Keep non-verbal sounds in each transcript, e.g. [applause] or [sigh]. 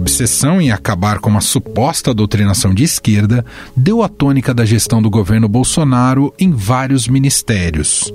obsessão em acabar com uma suposta doutrinação de esquerda deu a tônica da gestão do governo Bolsonaro em vários ministérios.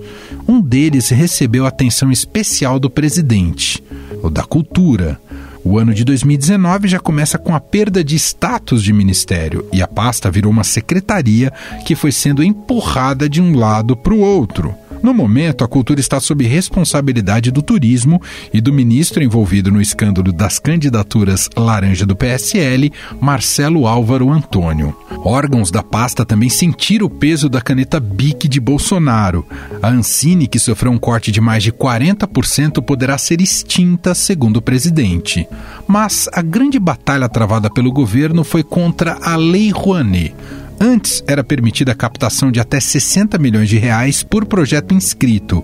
Um deles recebeu atenção especial do presidente, o da cultura. O ano de 2019 já começa com a perda de status de ministério e a pasta virou uma secretaria que foi sendo empurrada de um lado para o outro. No momento, a cultura está sob responsabilidade do turismo e do ministro envolvido no escândalo das candidaturas laranja do PSL, Marcelo Álvaro Antônio. Órgãos da pasta também sentiram o peso da caneta BIC de Bolsonaro. A Ancine, que sofreu um corte de mais de 40%, poderá ser extinta, segundo o presidente. Mas a grande batalha travada pelo governo foi contra a Lei Rouanet Antes era permitida a captação de até 60 milhões de reais por projeto inscrito.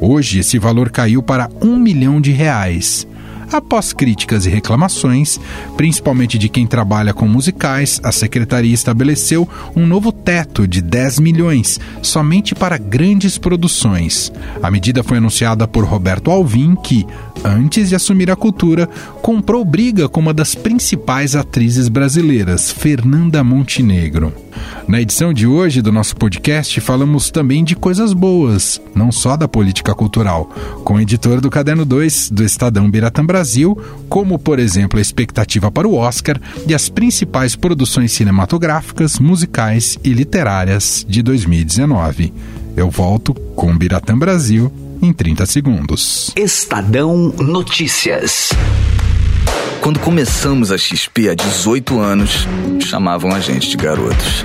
Hoje esse valor caiu para 1 milhão de reais. Após críticas e reclamações, principalmente de quem trabalha com musicais, a secretaria estabeleceu um novo teto de 10 milhões, somente para grandes produções. A medida foi anunciada por Roberto Alvim, que, antes de assumir a cultura, comprou briga com uma das principais atrizes brasileiras, Fernanda Montenegro. Na edição de hoje do nosso podcast, falamos também de coisas boas, não só da política cultural, com o editor do Caderno 2 do Estadão Biratã Brasil, como, por exemplo, a expectativa para o Oscar e as principais produções cinematográficas, musicais e literárias de 2019. Eu volto com Biratã Brasil em 30 segundos. Estadão Notícias. Quando começamos a XP há 18 anos, chamavam a gente de garotos.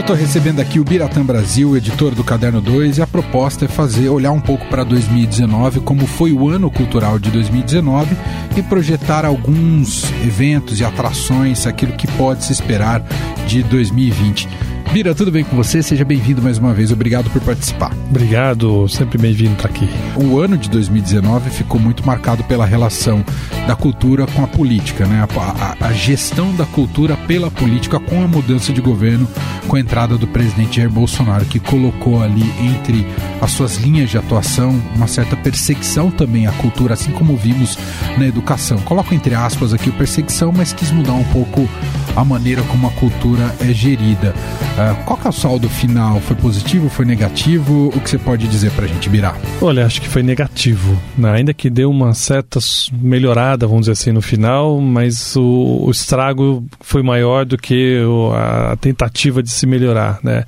Eu estou recebendo aqui o Biratã Brasil, editor do Caderno 2, e a proposta é fazer olhar um pouco para 2019, como foi o ano cultural de 2019 e projetar alguns eventos e atrações, aquilo que pode se esperar de 2020. Bira, tudo bem com você? Seja bem-vindo mais uma vez. Obrigado por participar. Obrigado, sempre bem-vindo estar aqui. O ano de 2019 ficou muito marcado pela relação da cultura com a política, né? A, a, a, gestão da cultura pela política com a mudança de governo, com a entrada do presidente Jair Bolsonaro, que colocou ali entre as suas linhas de atuação uma certa perseguição também à cultura, assim como vimos na educação. Coloco entre aspas aqui o perseguição, mas quis mudar um pouco a maneira como a cultura é gerida. Uh, qual que é o saldo final? Foi positivo? Foi negativo? O que você pode dizer para a gente, Birar? Olha, acho que foi negativo. Né? Ainda que deu uma certa melhorada, vamos dizer assim, no final, mas o, o estrago foi maior do que a tentativa de se melhorar. Né?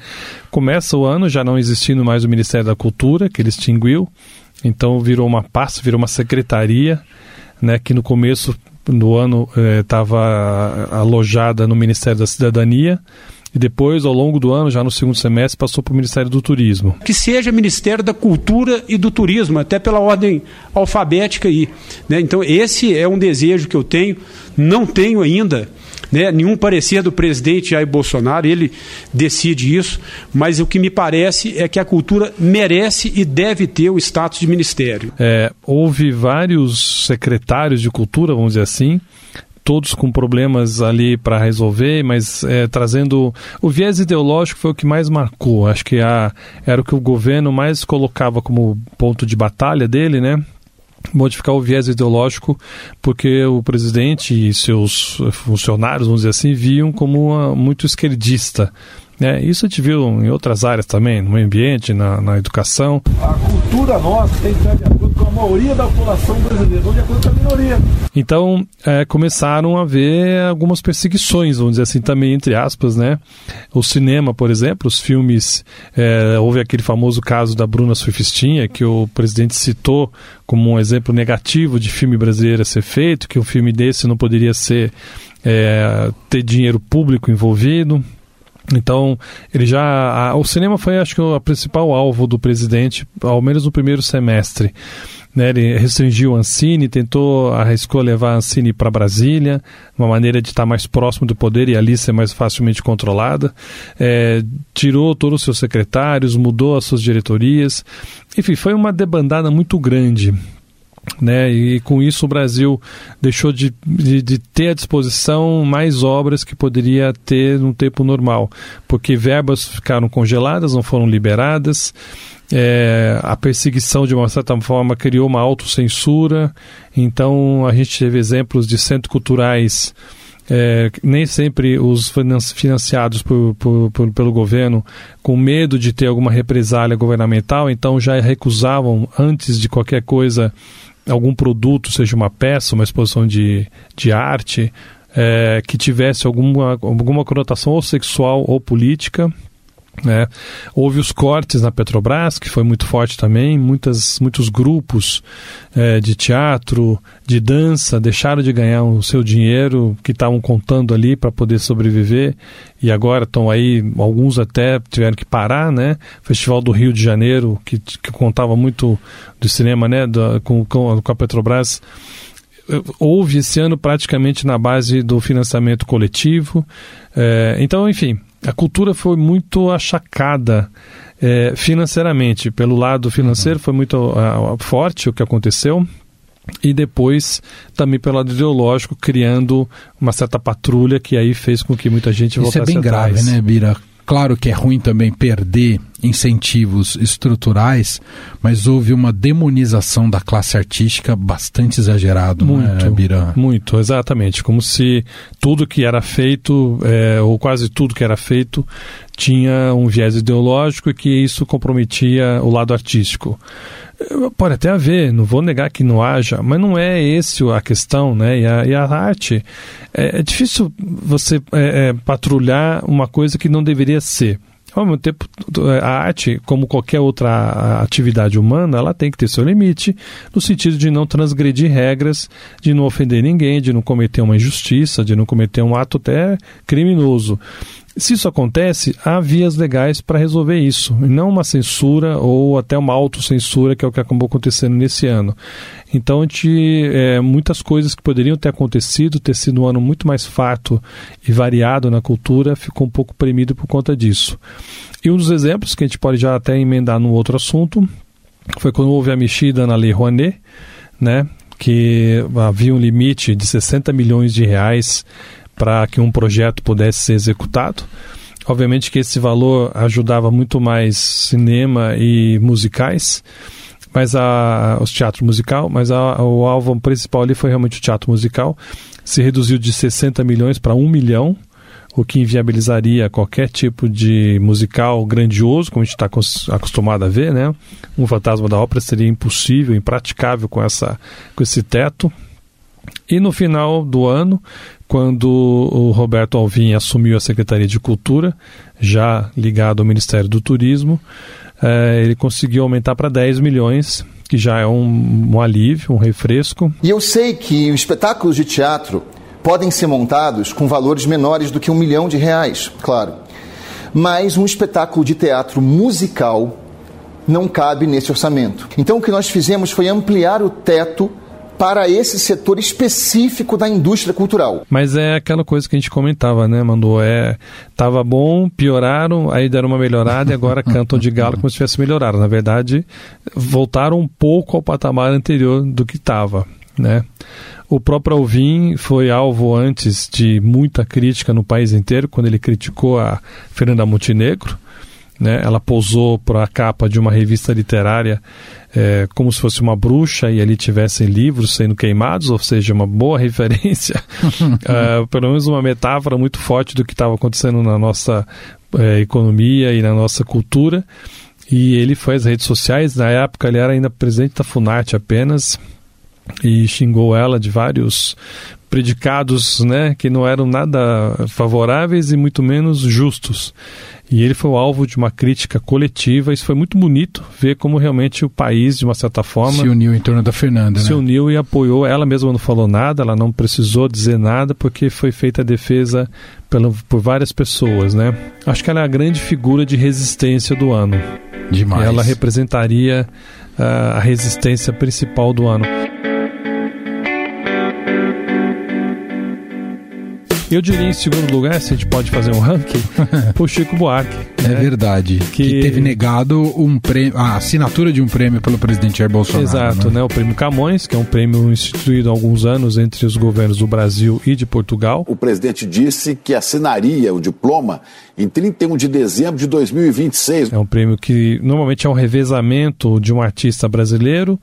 Começa o ano já não existindo mais o Ministério da Cultura, que ele extinguiu, então virou uma pasta, virou uma secretaria, né, que no começo no ano estava eh, alojada no Ministério da Cidadania e depois, ao longo do ano, já no segundo semestre, passou para o Ministério do Turismo. Que seja Ministério da Cultura e do Turismo, até pela ordem alfabética aí. Né? Então, esse é um desejo que eu tenho, não tenho ainda né, nenhum parecer do presidente Jair Bolsonaro, ele decide isso, mas o que me parece é que a cultura merece e deve ter o status de ministério. É, houve vários secretários de cultura, vamos dizer assim, todos com problemas ali para resolver, mas é, trazendo o viés ideológico foi o que mais marcou. Acho que a, era o que o governo mais colocava como ponto de batalha dele, né? modificar o viés ideológico, porque o presidente e seus funcionários, vamos dizer assim, viam como uma, muito esquerdista. É, isso a gente viu em outras áreas também, no meio ambiente, na, na educação. A cultura nossa tem que estar de com a maioria da população brasileira, não de acordo com a minoria. Então, é, começaram a haver algumas perseguições, vamos dizer assim, também, entre aspas, né? O cinema, por exemplo, os filmes, é, houve aquele famoso caso da Bruna Surfistinha, que o presidente citou como um exemplo negativo de filme brasileiro a ser feito, que um filme desse não poderia ser é, ter dinheiro público envolvido. Então, ele já. A, o cinema foi, acho que, o principal alvo do presidente, ao menos no primeiro semestre. né, ele restringiu a Ancine, tentou, arriscou levar a Ancine para Brasília, uma maneira de estar mais próximo do poder e ali ser mais facilmente controlada. É, tirou todos os seus secretários, mudou as suas diretorias. Enfim, foi uma debandada muito grande. Né, e com isso o Brasil deixou de, de, de, ter à disposição mais obras que poderia ter no tempo normal, porque verbas ficaram congeladas, não foram liberadas, é, a perseguição, de uma certa forma, criou uma autocensura. Então, a gente teve exemplos de centros culturais, é, nem sempre os financiados por, por, por, pelo governo, com medo de ter alguma represália governamental, então já recusavam, antes de qualquer coisa, algum produto, seja uma peça, uma exposição de, de arte, é, que tivesse alguma, alguma conotação ou sexual ou política. Né? Houve os cortes na Petrobras, que foi muito forte também. Muitas, muitos grupos é, de teatro, de dança, deixaram de ganhar o seu dinheiro que estavam contando ali para poder sobreviver e agora estão aí, alguns até tiveram que parar. Né? Festival do Rio de Janeiro, que, que contava muito do cinema né? Da, com, com, a Petrobras houve esse ano praticamente na base do financiamento coletivo. É, então, enfim, a cultura foi muito achacada é, financeiramente. Pelo lado financeiro uhum. foi muito uh, forte o que aconteceu. E depois também pelo lado ideológico, criando uma certa patrulha que aí fez com que muita gente Isso voltasse é bem atrás. grave, né, Bira? Claro que é ruim também perder incentivos estruturais, mas houve uma demonização da classe artística bastante exagerado, muito, né, Bira? Muito, exatamente. Como se tudo que era feito, é, ou quase tudo que era feito, tinha um viés ideológico e que isso comprometia o lado artístico. Pode até haver, não vou negar que não haja, mas não é esse a questão, né? E a, e a arte, é, é, difícil você é, é, patrulhar uma coisa que não deveria ser. Ao mesmo tempo, a arte, como qualquer outra atividade humana, ela tem que ter seu limite, no sentido de não transgredir regras, de não ofender ninguém, de não cometer uma injustiça, de não cometer um ato até criminoso. Se isso acontece, há vias legais para resolver isso, e não uma censura ou até uma autocensura, que é o que acabou acontecendo nesse ano. Então, a gente, é, muitas coisas que poderiam ter acontecido, ter sido um ano muito mais farto e variado na cultura, ficou um pouco premido por conta disso. E um dos exemplos, que a gente pode já até emendar num outro assunto, foi quando houve a mexida na Lei Rouanet, né, que havia um limite de 60 milhões de reais para que um projeto pudesse ser executado. Obviamente que esse valor ajudava muito mais cinema e musicais, mas a, os teatros musical, mas a, o alvo principal ali foi realmente o teatro musical. Se reduziu de 60 milhões para 1 milhão, o que inviabilizaria qualquer tipo de musical grandioso, como a gente está acostumado a ver, né? Um fantasma da ópera seria impossível, impraticável com, essa, com esse teto. E no final do ano, quando o Roberto Alvim assumiu a Secretaria de Cultura, já ligado ao Ministério do Turismo, eh, ele conseguiu aumentar para 10 milhões, que já é um, um alívio, um refresco. E eu sei que os espetáculos de teatro podem ser montados com valores menores do que um milhão de reais, claro. Mas um espetáculo de teatro musical não cabe nesse orçamento. Então o que nós fizemos foi ampliar o teto para esse setor específico da indústria cultural. Mas é aquela coisa que a gente comentava, né, Mandou? É, tava bom, pioraram, aí deram uma melhorada e agora [laughs] cantam de galo como se tivesse melhorado. Na verdade, voltaram um pouco ao patamar anterior do que estava, né? O próprio Alvim foi alvo antes de muita crítica no país inteiro, quando ele criticou a Fernanda Montenegro, né? Ela posou para a capa de uma revista literária é, como se fosse uma bruxa e ali tivessem livros sendo queimados, ou seja, uma boa [laughs] referência, uh, [laughs] pelo menos uma metáfora muito forte do que estava acontecendo na nossa é, economia e na nossa cultura. E ele foi às redes sociais, na época ele era ainda presidente da Funarte apenas, e xingou ela de vários predicados né, que não eram nada favoráveis e muito menos justos. E ele foi o alvo de uma crítica coletiva. Isso foi muito bonito ver como realmente o país, de uma certa forma. Se uniu em torno da Fernanda, Se né? uniu e apoiou. Ela mesma não falou nada, ela não precisou dizer nada, porque foi feita a defesa pelo, por várias pessoas, né? Acho que ela é a grande figura de resistência do ano. Demais. Ela representaria uh, a resistência principal do ano. Eu diria em segundo lugar, se a gente pode fazer um ranking, [laughs] o Chico Buarque. É né? verdade. Que... que... teve negado um prêmio, a assinatura de um prêmio pelo presidente Jair Bolsonaro. Exato, né? né? O prêmio Camões, que é um prêmio instituído há alguns anos entre os governos do Brasil e de Portugal. O presidente disse que assinaria o diploma em 31 de dezembro de 2026. É um prêmio que normalmente é um revezamento de um artista brasileiro,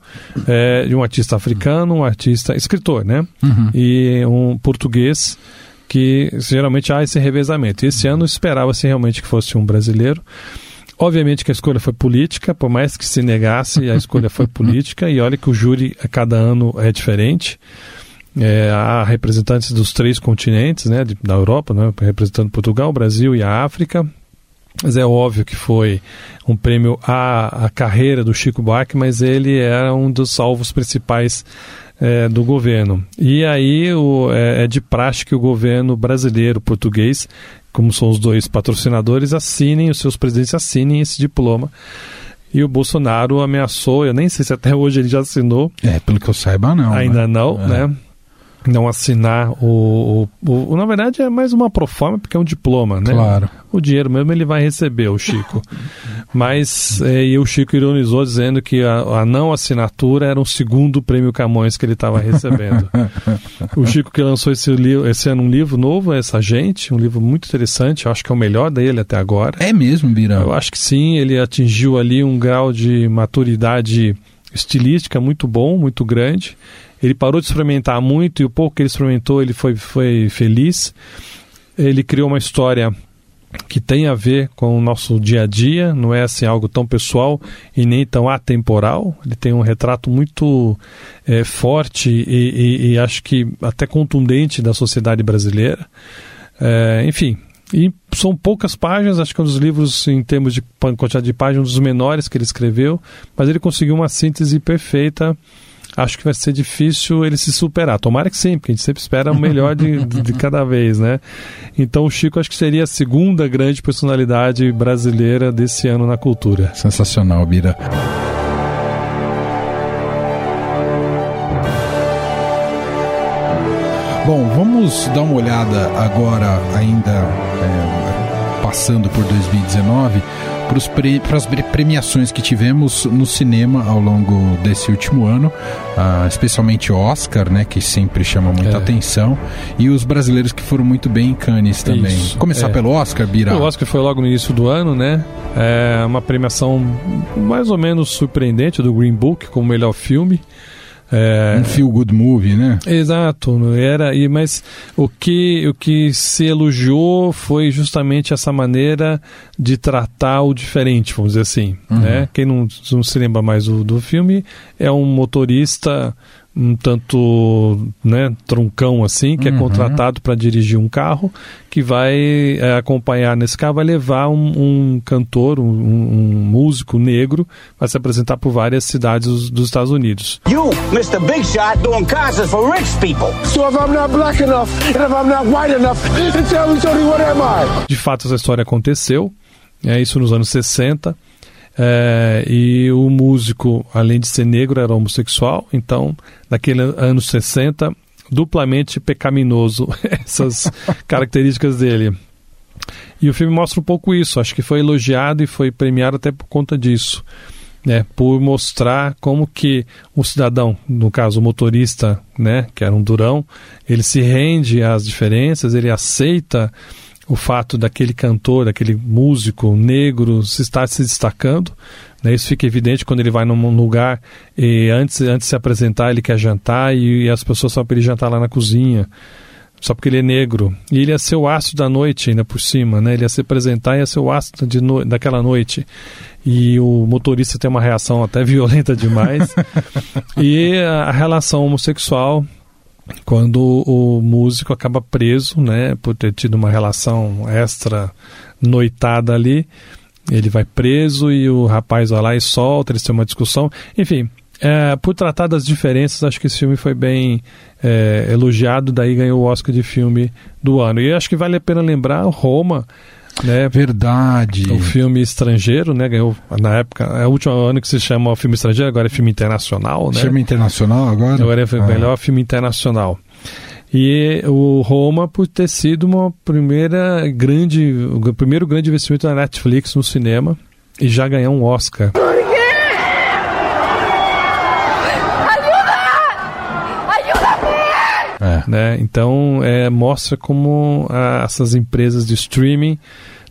é, de um artista africano, um artista escritor, né? Uhum. E um português que geralmente há esse revezamento. Esse ano esperava-se realmente que fosse um brasileiro. Obviamente que a escolha foi política, por mais que se negasse, a escolha foi [laughs] política, e olha que o júri a cada ano é diferente. É, há representantes dos três continentes, né, da Europa, né, representando Portugal, Brasil e a África. Mas é óbvio que foi um prêmio à, à carreira do Chico Buarque, mas ele era um dos alvos principais é, do governo. E aí o, é, é de praxe que o governo brasileiro, português, como são os dois patrocinadores, assinem, os seus presidentes assinem esse diploma. E o Bolsonaro ameaçou, eu nem sei se até hoje ele já assinou. É, pelo que eu saiba, não. Ainda né? não, é. né? Não assinar o, o, o, Na verdade, é mais uma proforma, porque é um diploma, né? Claro. O dinheiro mesmo ele vai receber, o Chico. [laughs] Mas é, e o Chico ironizou dizendo que a, a, não assinatura era um segundo prêmio Camões que ele estava recebendo. [laughs] o Chico que lançou esse, esse ano um livro novo, Essa Gente, um livro muito interessante, eu acho que é o melhor dele até agora. É mesmo, Birão? Eu acho que sim, ele atingiu ali um grau de maturidade estilística muito bom, muito grande. Ele parou de experimentar muito e o pouco que ele experimentou ele foi, foi feliz. Ele criou uma história que tem a ver com o nosso dia a dia, não é assim algo tão pessoal e nem tão atemporal. Ele tem um retrato muito é, forte e, e, e, acho que até contundente da sociedade brasileira. É, enfim, e são poucas páginas, acho que é um dos livros, em termos de quantidade de páginas, um dos menores que ele escreveu, mas ele conseguiu uma síntese perfeita acho que vai ser difícil ele se superar. Tomara que sim, porque a gente sempre espera o melhor de, de, cada vez, né? Então o Chico acho que seria a segunda grande personalidade brasileira desse ano na cultura. Sensacional, Bira. Bom, vamos dar uma olhada agora, ainda é, passando por 2019 para as premiações que tivemos no cinema ao longo desse último ano, uh, especialmente Oscar, né, que sempre chama muita é. atenção, e os brasileiros que foram muito bem em Cannes também. Isso, Começar é. pelo Oscar, Bira? O Oscar foi logo no início do ano, né? É uma premiação mais ou menos surpreendente do Green Book como melhor filme. É, um feel good movie, né? Exato, era e mas o que o que se elogiou foi justamente essa maneira de tratar o diferente, vamos dizer assim, uhum. né? Quem não, não se lembra mais do, do filme é um motorista um tanto né, troncão assim, que é uhum. é contratado para dirigir um carro, que vai é, acompanhar nesse carro, vai levar um, um cantor, um, um, músico negro, vai se apresentar por várias cidades dos, dos, Estados Unidos. You, Mr. Big Shot, doing concerts for rich people. So if I'm not black enough, and if I'm not white enough, then tell me, what am I? De fato, essa história aconteceu, é isso nos anos 60. É, e o músico, além de ser negro, era homossexual, então, naquele anos 60, duplamente pecaminoso [laughs] essas [laughs] características dele. E o filme mostra um pouco isso, acho que foi elogiado e foi premiado até por conta disso. Né, por mostrar como que um cidadão, no caso o motorista, né, que era um durão, ele se rende às diferenças, ele aceita o fato daquele cantor, daquele músico negro se estar se destacando. Né? Isso fica evidente quando ele vai num lugar e antes, antes de se apresentar ele quer jantar e, e as pessoas só para ele jantar lá na cozinha só porque ele é negro. E ele ia ser o astro da noite ainda por cima, né? Ele ia se apresentar e ia ser o astro de no... daquela noite. E o motorista tem uma reação até [laughs] violenta demais. e a relação homossexual quando o músico acaba preso, né, por ter tido uma relação extra noitada ali, ele vai preso e o rapaz vai lá e solta, eles têm uma discussão, enfim, é, por tratar das diferenças, acho que esse filme foi bem é, elogiado, daí ganhou o Oscar de filme do ano. E acho que vale a pena lembrar Roma, né? Verdade. O filme estrangeiro, né? Ganhou na época, é o último ano que se chama filme estrangeiro, agora é filme internacional, né? Chama internacional agora? Agora é o melhor filme internacional. E o Roma por ter sido uma primeira grande, o primeiro grande investimento da Netflix no cinema e já ganhar um Oscar. É. Né? Então, é, mostra como ah, essas empresas de streaming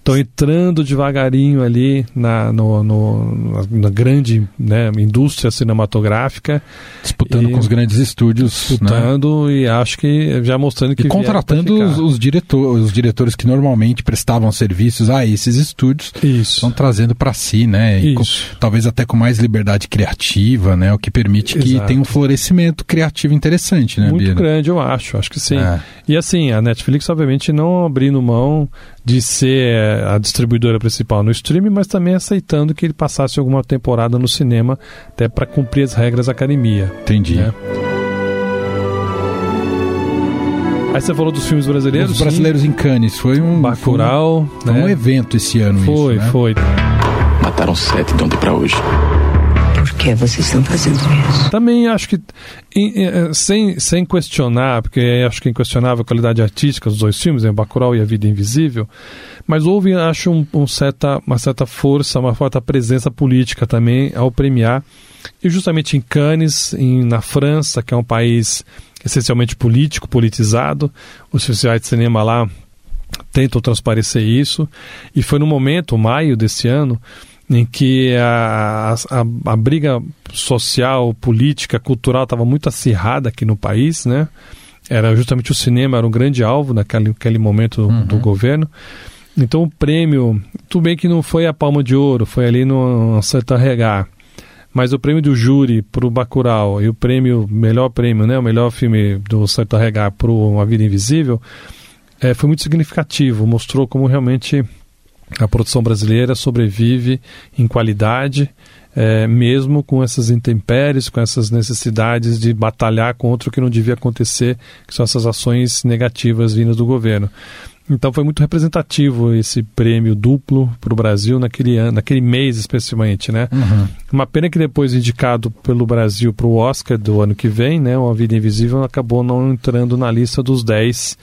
estão entrando devagarinho ali na, no, no- na grande né, indústria cinematográfica, Disputando E- com os grandes estúdios. né? disputando e acho que já mostrando que E contratando os, os, diretor, os diretores que normalmente prestavam serviços a esses estúdios. Isso. Estão trazendo para si, né? Com- talvez até com mais liberdade criativa, né? O que permite que Exato. tenha um florescimento criativo interessante, né, Muito Bira? grande, eu acho. Acho que sim. É. E assim, a Netflix, obviamente, não abrindo mão de ser eh, a distribuidora principal no streaming, mas também aceitando que ele passasse alguma temporada no cinema, até para cumprir as regras da academia. Entendi. né? Aí você falou dos filmes brasileiros. Os sim. brasileiros em Cannes foi um, Bacurau, foi um, né? foi um evento esse ano Foi, isso, né? foi. Mataram sete de ontem pra hoje. Que vocês estão fazendo isso? Também acho que, em- sem, sem questionar, porque acho que é inquestionável a qualidade artística dos dois filmes, né, Bacurau e A Vida Invisível, mas houve, acho, um, um certa, uma certa força, uma certa presença política também ao premiar, e justamente em Cannes, em, na França, que é um país essencialmente político, politizado, os festivais de cinema lá tentam transparecer isso. E foi no momento, maio desse ano, em que a, a, a briga social, política, cultural estava muito acirrada aqui no país, né? Era justamente o cinema era um grande alvo naquele, naquele momento do governo. Então o prêmio, tudo bem que não foi a palma de ouro, foi ali no Santa Regar. Mas o prêmio do júri para o Bacurau e o prêmio, melhor prêmio, né, o melhor filme do Santa Regar para A Vida Invisível, é, foi muito significativo. Mostrou como realmente a produção brasileira sobrevive em qualidade, é, mesmo com essas intempéries, com essas necessidades de batalhar contra o que não devia acontecer, que são essas ações negativas vindas do governo. Então foi muito representativo esse prêmio duplo para o Brasil naquele ano, naquele mês especialmente, né? Uma pena que depois indicado pelo Brasil para o Oscar do ano que vem, né, o A Vida Invisível acabou não entrando na lista dos 10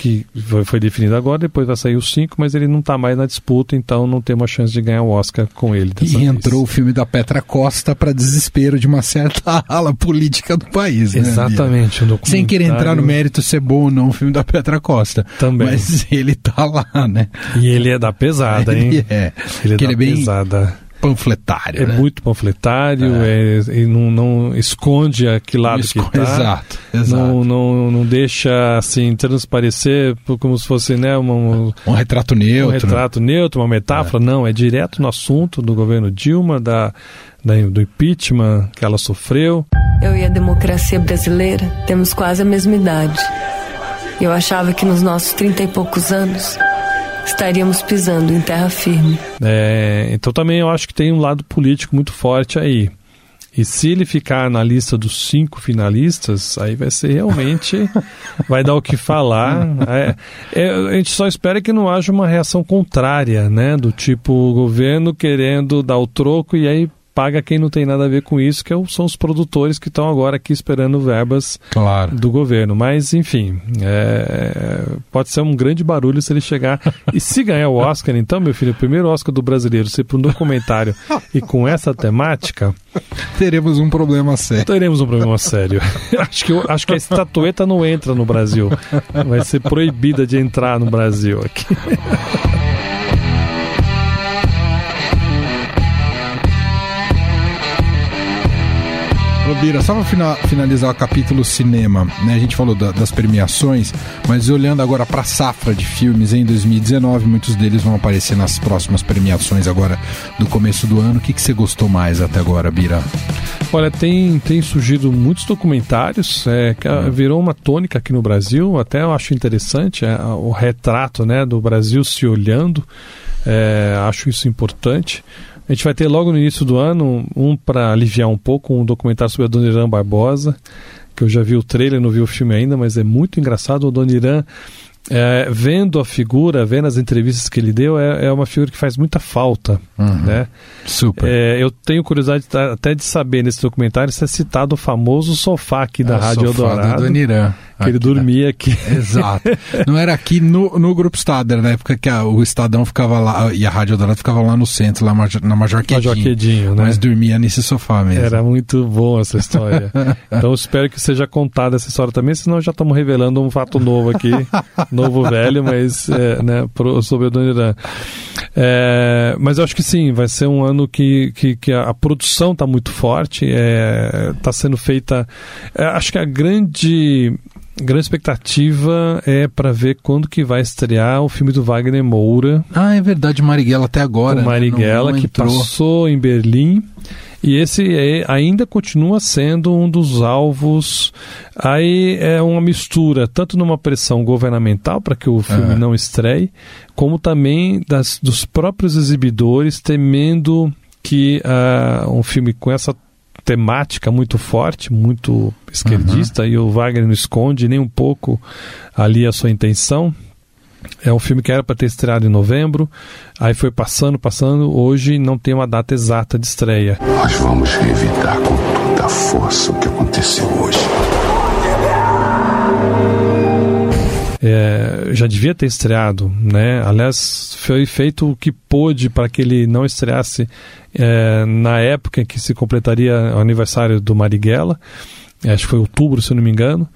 que foi, definido agora, depois vai sair os 5, mas ele não está mais na disputa, então não tem uma chance de ganhar o Oscar com ele. E vez. entrou o filme da Petra Costa para desespero de uma certa [laughs] ala política do país, né? Exatamente, um Sem querer entrar no mérito ser bom ou não o filme da Petra Costa. Também. Mas [laughs] ele tá lá, né? E ele é da pesada, hein? Ele é. Ele é da ele é bem pesada. Panfletário, É né? muito panfletário, é. e não, não esconde a que lado Esco- que tá. Exato, exato. Não, não, não deixa assim transparecer como se fosse né, uma- um, Um retrato um neutro. retrato neutro, uma metáfora. Não, é direto no assunto do governo Dilma, da, da- do impeachment que ela sofreu. Eu e a democracia brasileira temos quase a mesma idade. Eu achava que nos nossos trinta e poucos anos estaríamos pisando em terra firme. É, então também eu acho que tem um lado político muito forte aí. E se ele ficar na lista dos cinco finalistas, aí vai ser realmente. [laughs] vai dar o que falar. É, é, a gente só espera que não haja uma reação contrária, né? Do tipo o governo querendo dar o troco e aí paga quem não tem nada a ver com isso, que é são os produtores que estão agora aqui esperando verbas Claro. do governo. Mas, enfim, é, pode ser um grande barulho se ele chegar. [laughs] E se ganhar o Oscar, então, meu filho, o primeiro Oscar do brasileiro ser para um documentário [laughs] e com essa temática, Teremos um problema sério. teremos um problema sério. [laughs] acho, que, acho que a estatueta não entra no Brasil. Vai ser proibida de entrar no Brasil aqui. Bira, só para finalizar o capítulo cinema, né? A gente falou da- das premiações, mas olhando agora para a safra de filmes em 2019, muitos deles vão aparecer nas próximas premiações agora do começo do ano. O que, que você gostou mais até agora, Bira? Olha, tem, tem surgido muitos documentários, é, que ah, virou uma tônica aqui no Brasil, até eu acho interessante é, o retrato né, do Brasil se olhando, é, acho isso importante. A gente vai ter logo no início do ano um para aliviar um pouco, um documentário sobre a Dona Irã Barbosa, que eu já vi o trailer, não vi o filme ainda, mas é muito engraçado. A Dona Irã é, vendo a figura, vendo as entrevistas que ele deu, é, é uma figura que faz muita falta, Uhum. né? Super. É, eu tenho curiosidade até de saber nesse documentário se é citado o famoso sofá aqui da É o Rádio sofá do Eldorado, Adoniran. Que ele Aqui, né? dormia aqui. [laughs] Exato. Não era aqui no, no Grupo Estado, era na época que a- o Estadão ficava lá e a Rádio Eldorado ficava lá no centro, lá na Major Quedinho. Major Quedinho, né? Mas dormia nesse sofá mesmo. Era muito bom essa história. [laughs] então espero que seja contada essa história também, senão já estamos revelando um fato novo aqui, [laughs] novo velho, mas é, né, pro, sobre o Dona Irã. É, mas eu acho que sim, vai ser um ano que, que, que a, a produção está muito forte, está sendo feita. é, acho que a grande grande expectativa é para ver quando que vai estrear o filme do Wagner Moura, Ah, é verdade, Marighella até agora. o né? Marighella, Não- não que entrou. passou em Berlim. E esse é- ainda continua sendo um dos alvos. Aí é uma mistura, tanto numa pressão governamental para que o filme É. não estreie, como também das, dos próprios exibidores temendo que ah, um filme com essa temática muito forte, muito esquerdista, e o Wagner não esconde nem um pouco ali a sua intenção. É um filme que era para ter estreado em novembro, aí foi passando, passando. Hoje não tem uma data exata de estreia. Nós vamos revidar com toda a força o que aconteceu hoje. É, já devia ter estreado, né? Aliás, foi feito o que pôde para que ele não estreasse é, na época em que se completaria o aniversário do Marighella. Acho que foi outubro, se eu não me engano.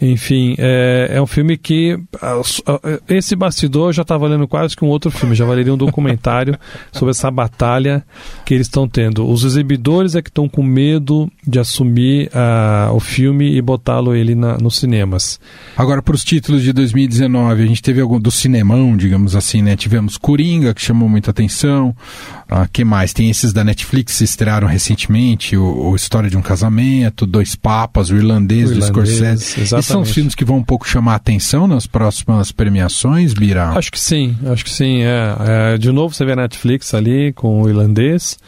Enfim, é, é um filme que. s- ah, Esse bastidor já está valendo quase que um outro filme, já valeria um documentário [laughs] sobre essa batalha que eles estão tendo. Os exibidores é que estão com medo de assumir ah, o filme e botá-lo ele na, nos cinemas. Agora, para os títulos de 2019, a gente teve algum do cinemão, digamos assim, né? Tivemos Coringa, que chamou muita atenção. Ah, que mais? Tem esses da Netflix que estrearam recentemente, o, o História de um Casamento, Dois Papas, o Irlandês, O do Irlandês, Scorsese. Esses são os exatamente. filmes que vão um pouco chamar a atenção nas próximas premiações, Bira? Acho que sim, acho que sim. É. É, de novo, você vê a Netflix ali com o irlandês.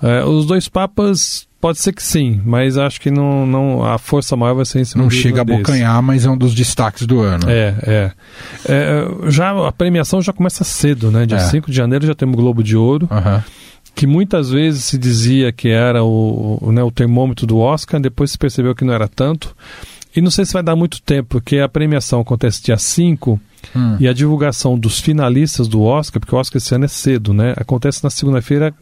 É, os dois papas, pode ser que sim, mas acho que não, não a força maior vai ser em cima Não chega a bocanhar, mas é um dos destaques do ano. É, é. É, Já, a premiação já começa cedo, né? Dia É. 5 de janeiro já temos o Globo de Ouro, Aham. que muitas vezes se dizia que era o, o, né, o termômetro do Oscar, depois se percebeu que não era tanto. E não sei se vai dar muito tempo, porque a premiação acontece dia 5 Hum. e a divulgação dos finalistas do Oscar, porque o Oscar esse ano é cedo, né? Acontece na segunda-feira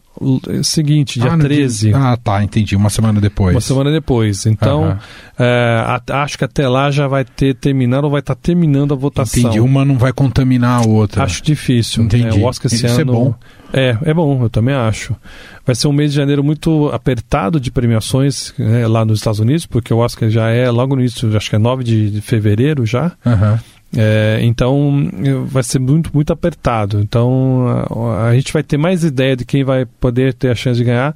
seguinte, dia Ah, no 13. dia- Ah, tá, entendi. Uma semana depois. Uma semana depois. Então, Aham. é, a- acho que até lá já vai ter terminado ou vai estar terminando a votação. Entendi. Uma não vai contaminar a outra. Acho difícil. Entendi. né? O Oscar esse Isso é ano. bom. É, é bom, eu também acho. Vai ser um mês de janeiro muito apertado de premiações né, lá nos Estados Unidos, porque o Oscar já é logo no início, acho que é 9 de, de fevereiro já. Aham. É, então vai ser muito, muito apertado. Então a, a gente vai ter mais ideia de quem vai poder ter a chance de ganhar,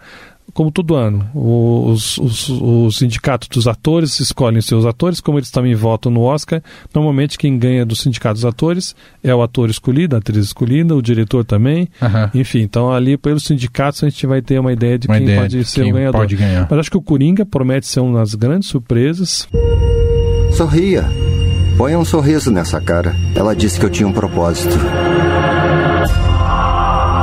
como todo ano. Os, os, os sindicatos dos atores escolhem seus atores, como eles também votam no Oscar. Normalmente quem ganha do sindicato dos atores é o ator escolhido, a atriz escolhida, o diretor também. Aham. Enfim, então ali pelos sindicatos a gente vai ter uma ideia de Uma quem ideia pode de ser quem o ganhador. pode ganhar. Mas acho que o Coringa promete ser uma das grandes surpresas. Sorria. Ponha um sorriso nessa cara. Ela disse que eu tinha um propósito.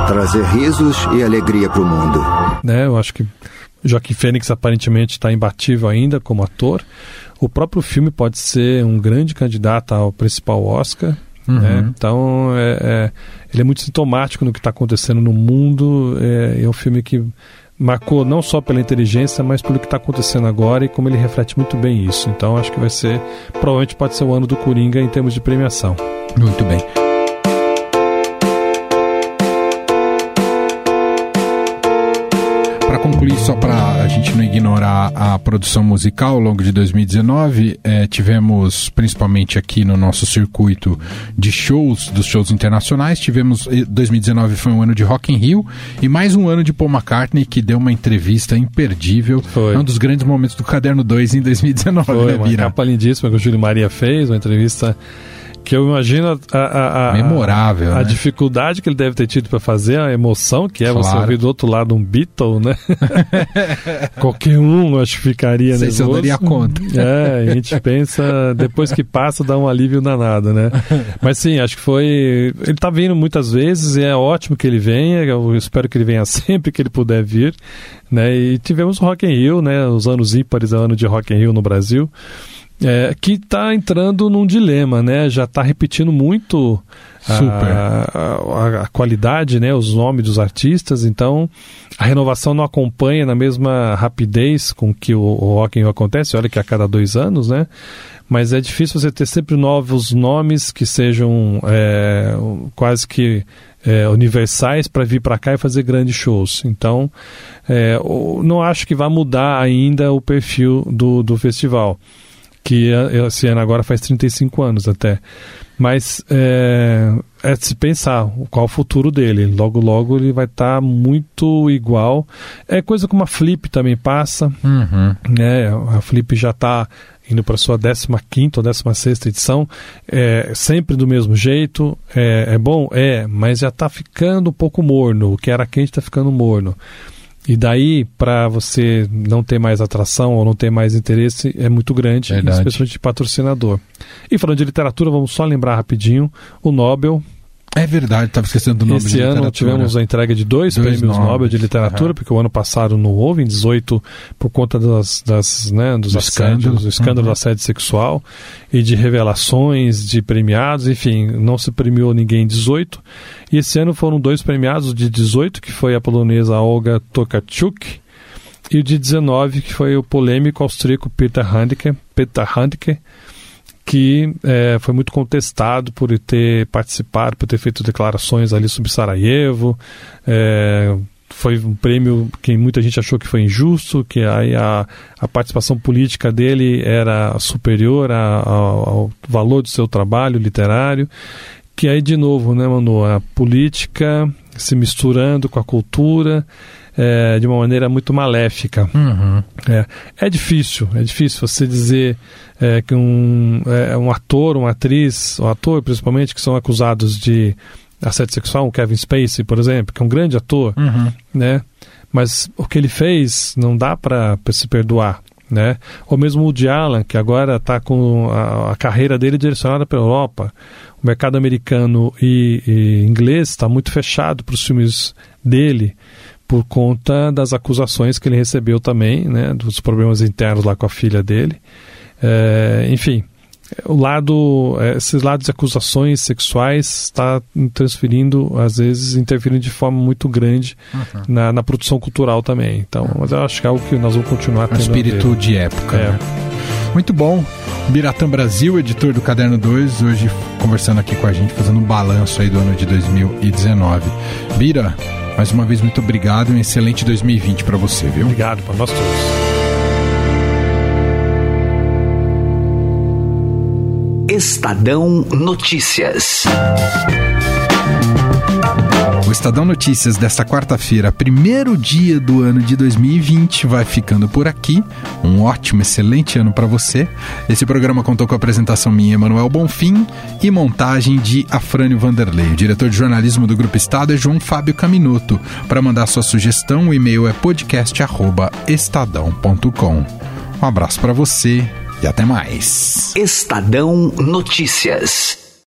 Trazer risos e alegria pro mundo. né? Eu acho que Joaquim Fênix aparentemente está imbatível ainda como ator. O próprio filme pode ser um grande candidato ao principal Oscar. Uhum. né? Então, é, é, ele é muito sintomático no que está acontecendo no mundo. É, é um filme que marcou não só pela inteligência, mas pelo que está acontecendo agora e como ele reflete muito bem isso. Então, acho que vai ser, provavelmente pode ser o ano do Coringa em termos de premiação. Muito bem. Só para a gente não ignorar a produção musical ao longo de 2019, eh, tivemos, principalmente aqui no nosso circuito de shows, dos shows internacionais, tivemos, eh, 2019 foi um ano de Rock in Rio e mais um ano de Paul McCartney, que deu uma entrevista imperdível. Foi. É um dos grandes momentos do Caderno 2 em 2019, Foi né, uma capa lindíssima que o Júlio Maria fez, uma entrevista que eu imagino a, a, a memorável, a, né? dificuldade que ele deve ter tido para fazer a emoção que é claro. você ouvir do outro lado um Beatle, né? [laughs] Qualquer um acho que ficaria Sei se eu daria conta. [laughs] É, a gente pensa depois que passa dá um alívio danado, né? Mas sim, acho que foi ele tá vindo muitas vezes e é ótimo que ele venha. Eu espero que ele venha [laughs] sempre que ele puder vir, né? E tivemos o Rock in Rio, né? Os anos ímpares, é o ano de Rock in Rio no Brasil é, que está entrando num dilema, né? Já está repetindo muito a, a, a, qualidade, né? Os nomes dos artistas, então a renovação não acompanha na mesma rapidez com que o, o Rock acontece. Olha que a cada dois anos, né? Mas é difícil você ter sempre novos nomes que sejam é, quase que é, universais para vir para cá e fazer grandes shows. Então, é, não acho que vai mudar ainda o perfil do, do festival que esse ano agora faz 35 anos até. Mas é, é de se pensar qual o futuro dele. Logo, logo ele vai estar tá muito igual. É coisa como a Flip também passa. Uhum. Né? A Flip já está indo para sua 15 ou 16 edição, é, sempre do mesmo jeito. É, é bom? É, mas já está ficando um pouco morno. O que era quente está ficando morno. E daí, para você não ter mais atração ou não ter mais interesse, é muito grande, Verdade. especialmente de patrocinador. E falando de literatura, vamos só lembrar rapidinho: o Nobel é verdade, estava esquecendo do nome Esse ano tivemos a entrega de dois, dois prêmios nomes. Nobel de literatura, uhum. porque o ano passado não houve, em 18, por conta das, das né, dos do assédios, do escândalo uhum. do assédio sexual e de revelações de premiados, enfim, não se premiou ninguém em 18. E esse ano foram dois premiados, de 18, que foi a polonesa Olga Tokarczuk, e o de 19, que foi o polêmico austríaco Peter Handke, Peter Handke que é, foi muito contestado por ter participado, por ter feito declarações ali sobre Sarajevo. É, foi um prêmio que muita gente achou que foi injusto, que aí a, a participação política dele era superior a, a, ao valor do seu trabalho literário. Que aí, de novo, né, Manu, a política se misturando com a cultura é, de uma maneira muito maléfica. Uhum. É, é difícil, é difícil você dizer é, que um, é, um ator, uma atriz, um ator principalmente, que são acusados de assédio sexual, o Kevin Spacey, por exemplo, que é um grande ator, uhum. né? Mas o que ele fez não dá para se perdoar. Né? Ou mesmo o de Allen, que agora está com a, a, carreira dele direcionada para a Europa. O mercado americano e, e inglês está muito fechado para os filmes dele por conta das acusações que ele recebeu também, né, dos problemas internos lá com a filha dele. É, enfim, o lado, é, esses lados de acusações sexuais está transferindo, às vezes interferindo de forma muito grande uhum. na, na, produção cultural também. Então, mas eu acho que é algo que nós vamos continuar tendo. Um espírito de época. É. Né? Muito bom. Biratã Brasil, editor do Caderno 2, hoje conversando aqui com a gente, fazendo um balanço aí do ano de 2019. Bira, mais uma vez, muito obrigado e um excelente 2020 para você, viu? Obrigado para nós todos. Estadão Notícias. O Estadão Notícias desta quarta-feira, primeiro dia do ano de 2020, vai ficando por aqui. Um ótimo, excelente ano para você. Esse programa contou com a apresentação minha, Emanuel Bonfim, e montagem de Afrânio Vanderlei. O diretor de jornalismo do Grupo Estado é João Fábio Caminuto. Para mandar sua sugestão, o e-mail é podcast@estadão.com. Um abraço para você e até mais. Estadão Notícias.